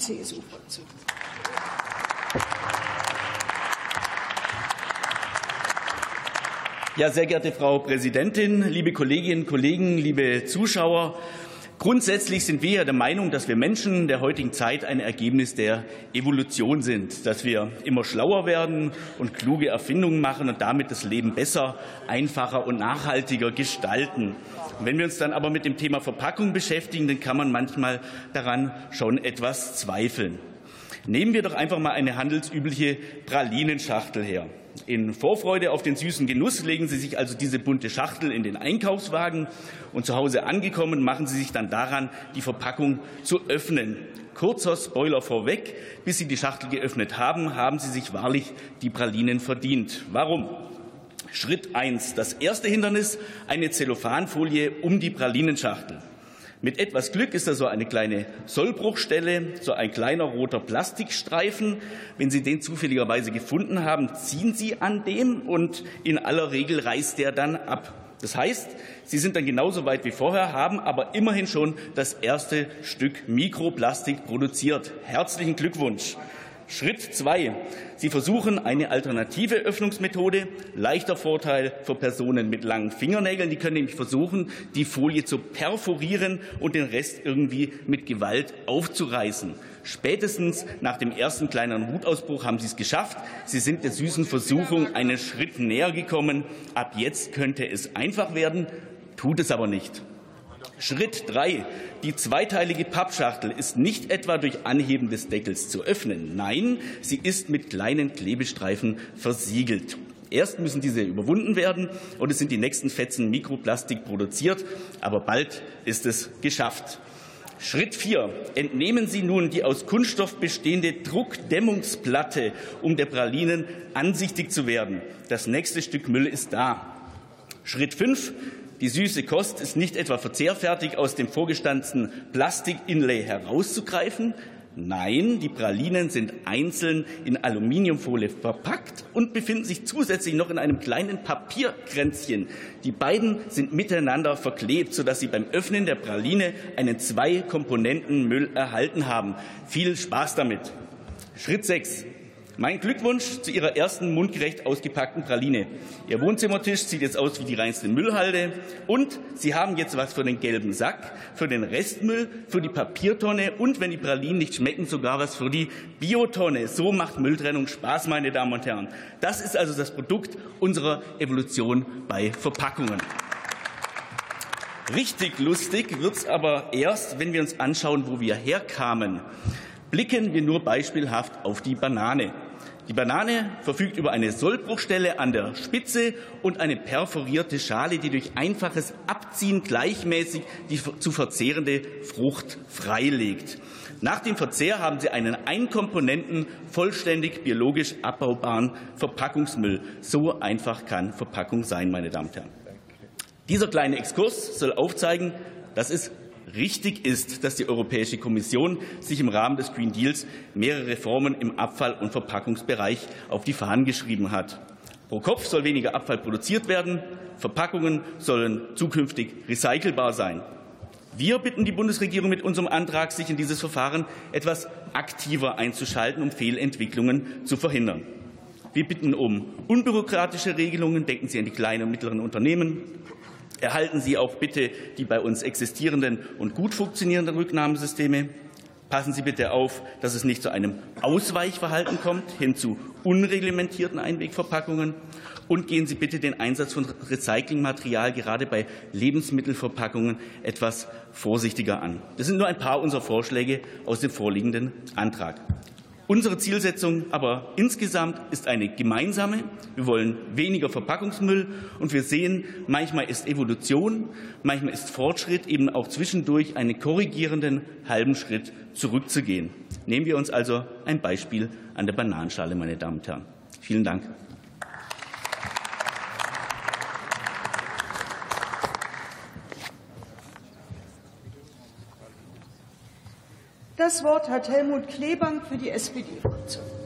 CSU-Fraktion. Ja, sehr geehrte Frau Präsidentin, liebe Kolleginnen und Kollegen, liebe Zuschauer! Grundsätzlich sind wir ja der Meinung, dass wir Menschen der heutigen Zeit ein Ergebnis der Evolution sind, dass wir immer schlauer werden und kluge Erfindungen machen und damit das Leben besser, einfacher und nachhaltiger gestalten. Wenn wir uns dann aber mit dem Thema Verpackung beschäftigen, dann kann man manchmal daran schon etwas zweifeln. Nehmen wir doch einfach mal eine handelsübliche Pralinenschachtel her. In Vorfreude auf den süßen Genuss legen Sie sich also diese bunte Schachtel in den Einkaufswagen und zu Hause angekommen machen Sie sich dann daran, die Verpackung zu öffnen. Kurzer Spoiler vorweg, bis Sie die Schachtel geöffnet haben, haben Sie sich wahrlich die Pralinen verdient. Warum? Schritt 1. Das erste Hindernis, eine Zellophanfolie um die Pralinenschachtel. Mit etwas Glück ist da so eine kleine Sollbruchstelle, so ein kleiner roter Plastikstreifen. Wenn Sie den zufälligerweise gefunden haben, ziehen Sie an dem und in aller Regel reißt der dann ab. Das heißt, Sie sind dann genauso weit wie vorher, haben aber immerhin schon das erste Stück Mikroplastik produziert. Herzlichen Glückwunsch. Schritt zwei. Sie versuchen eine alternative Öffnungsmethode. Leichter Vorteil für Personen mit langen Fingernägeln. Die können nämlich versuchen, die Folie zu perforieren und den Rest irgendwie mit Gewalt aufzureißen. Spätestens nach dem ersten kleinen Wutausbruch haben Sie es geschafft. Sie sind der süßen Versuchung einen Schritt näher gekommen. Ab jetzt könnte es einfach werden, tut es aber nicht. Schritt drei. Die zweiteilige Pappschachtel ist nicht etwa durch Anheben des Deckels zu öffnen. Nein, sie ist mit kleinen Klebestreifen versiegelt. Erst müssen diese überwunden werden und es sind die nächsten Fetzen Mikroplastik produziert, aber bald ist es geschafft. Schritt 4. Entnehmen Sie nun die aus Kunststoff bestehende Druckdämmungsplatte, um der Pralinen ansichtig zu werden. Das nächste Stück Müll ist da. Schritt 5. Die süße Kost ist nicht etwa verzehrfertig aus dem vorgestanzten Plastik-Inlay herauszugreifen. Nein, die Pralinen sind einzeln in Aluminiumfolie verpackt und befinden sich zusätzlich noch in einem kleinen Papierkränzchen. Die beiden sind miteinander verklebt, sodass Sie beim Öffnen der Praline einen Zwei-Komponenten-Müll erhalten haben. Viel Spaß damit. Schritt 6. Mein Glückwunsch zu Ihrer ersten mundgerecht ausgepackten Praline. Ihr Wohnzimmertisch sieht jetzt aus wie die reinste Müllhalde. Und Sie haben jetzt was für den gelben Sack, für den Restmüll, für die Papiertonne und, wenn die Pralinen nicht schmecken, sogar was für die Biotonne. So macht Mülltrennung Spaß, meine Damen und Herren. Das ist also das Produkt unserer Evolution bei Verpackungen. Richtig lustig wird es aber erst, wenn wir uns anschauen, wo wir herkamen. Blicken wir nur beispielhaft auf die Banane. Die Banane verfügt über eine Sollbruchstelle an der Spitze und eine perforierte Schale, die durch einfaches Abziehen gleichmäßig die zu verzehrende Frucht freilegt. Nach dem Verzehr haben Sie einen Einkomponenten, vollständig biologisch abbaubaren Verpackungsmüll. So einfach kann Verpackung sein, meine Damen und Herren. Dieser kleine Exkurs soll aufzeigen, dass es richtig ist, dass die Europäische Kommission sich im Rahmen des Green Deals mehrere Reformen im Abfall- und Verpackungsbereich auf die Fahnen geschrieben hat. Pro Kopf soll weniger Abfall produziert werden. Verpackungen sollen zukünftig recycelbar sein. Wir bitten die Bundesregierung mit unserem Antrag, sich in dieses Verfahren etwas aktiver einzuschalten, um Fehlentwicklungen zu verhindern. Wir bitten um unbürokratische Regelungen. Denken Sie an die kleinen und mittleren Unternehmen. Erhalten Sie auch bitte die bei uns existierenden und gut funktionierenden Rücknahmesysteme. Passen Sie bitte auf, dass es nicht zu einem Ausweichverhalten kommt, hin zu unreglementierten Einwegverpackungen. Und gehen Sie bitte den Einsatz von Recyclingmaterial gerade bei Lebensmittelverpackungen etwas vorsichtiger an. Das sind nur ein paar unserer Vorschläge aus dem vorliegenden Antrag. Unsere Zielsetzung aber insgesamt ist eine gemeinsame. Wir wollen weniger Verpackungsmüll und wir sehen, manchmal ist Evolution, manchmal ist Fortschritt eben auch zwischendurch einen korrigierenden halben Schritt zurückzugehen. Nehmen wir uns also ein Beispiel an der Bananenschale, meine Damen und Herren. Vielen Dank. Das Wort hat Helmut Klebank für die SPD-Fraktion.